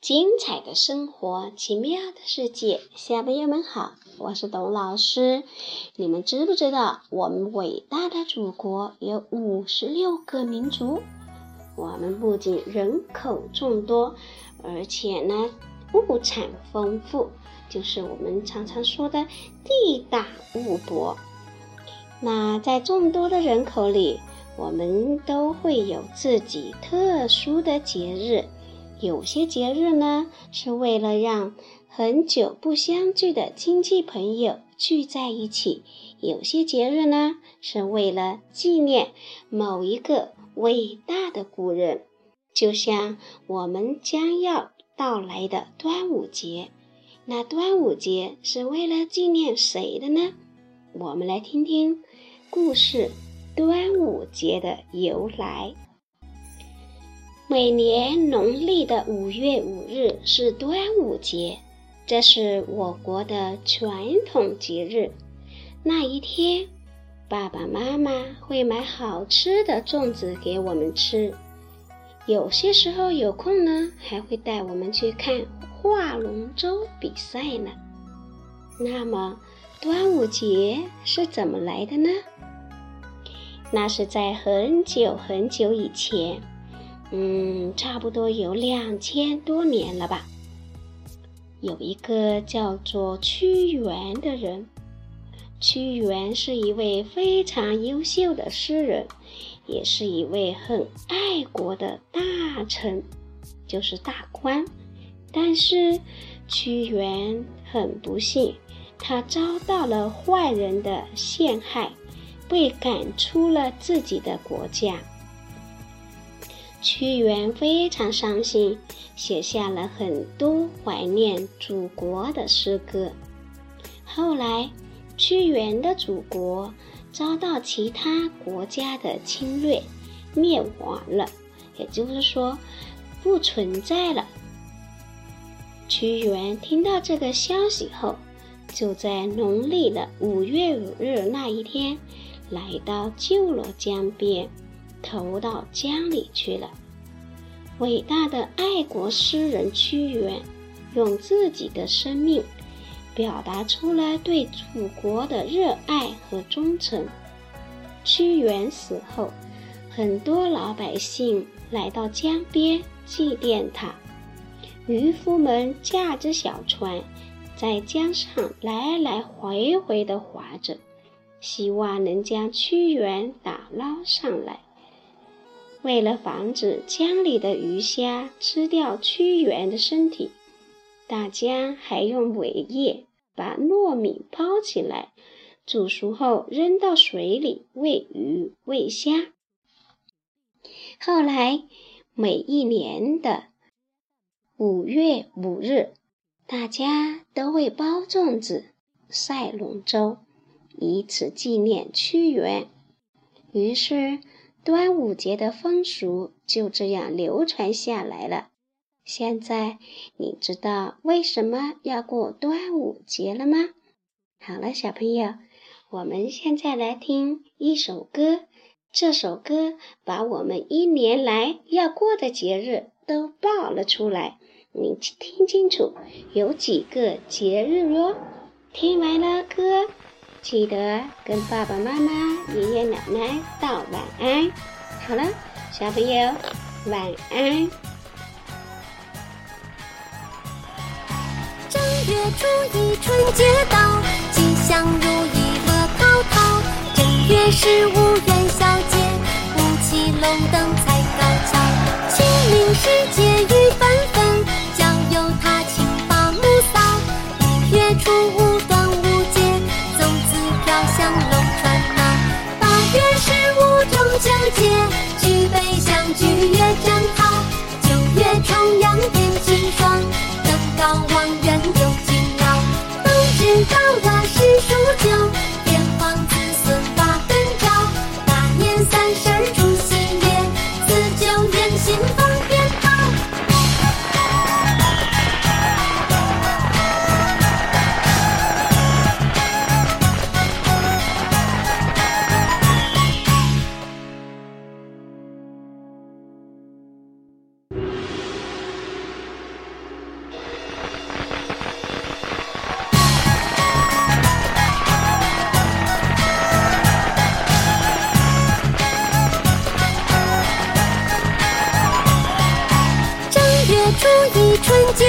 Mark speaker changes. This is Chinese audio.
Speaker 1: 精彩的生活，奇妙的世界，小朋友们好，我是董老师。你们知不知道，我们伟大的祖国有五十六个民族？我们不仅人口众多，而且呢，物产丰富，就是我们常常说的地大物博。那在众多的人口里，我们都会有自己特殊的节日。有些节日呢，是为了让很久不相聚的亲戚朋友聚在一起；有些节日呢，是为了纪念某一个伟大的古人。就像我们将要到来的端午节，那端午节是为了纪念谁的呢？我们来听听故事：端午节的由来。每年农历的五月五日是端午节，这是我国的传统节日。那一天，爸爸妈妈会买好吃的粽子给我们吃，有些时候有空呢，还会带我们去看划龙舟比赛呢。那么，端午节是怎么来的呢？那是在很久很久以前。嗯，差不多有两千多年了吧。有一个叫做屈原的人，屈原是一位非常优秀的诗人，也是一位很爱国的大臣，就是大官。但是屈原很不幸，他遭到了坏人的陷害，被赶出了自己的国家。屈原非常伤心，写下了很多怀念祖国的诗歌。后来，屈原的祖国遭到其他国家的侵略，灭亡了，也就是说，不存在了。屈原听到这个消息后，就在农历的五月五日那一天，来到旧罗江边。投到江里去了。伟大的爱国诗人屈原，用自己的生命，表达出了对祖国的热爱和忠诚。屈原死后，很多老百姓来到江边祭奠他。渔夫们驾着小船，在江上来来回回地划着，希望能将屈原打捞上来。为了防止江里的鱼虾吃掉屈原的身体，大家还用苇叶把糯米包起来，煮熟后扔到水里喂鱼喂虾。后来，每一年的五月五日，大家都会包粽子、赛龙舟，以此纪念屈原。于是。端午节的风俗就这样流传下来了。现在你知道为什么要过端午节了吗？好了，小朋友，我们现在来听一首歌。这首歌把我们一年来要过的节日都报了出来。你听清楚，有几个节日哟？听完了歌。记得跟爸爸妈妈、爷爷奶奶道晚安。好了，小朋友，晚安。
Speaker 2: 正月初一春节到，吉祥如意乐淘淘。正月十五一春节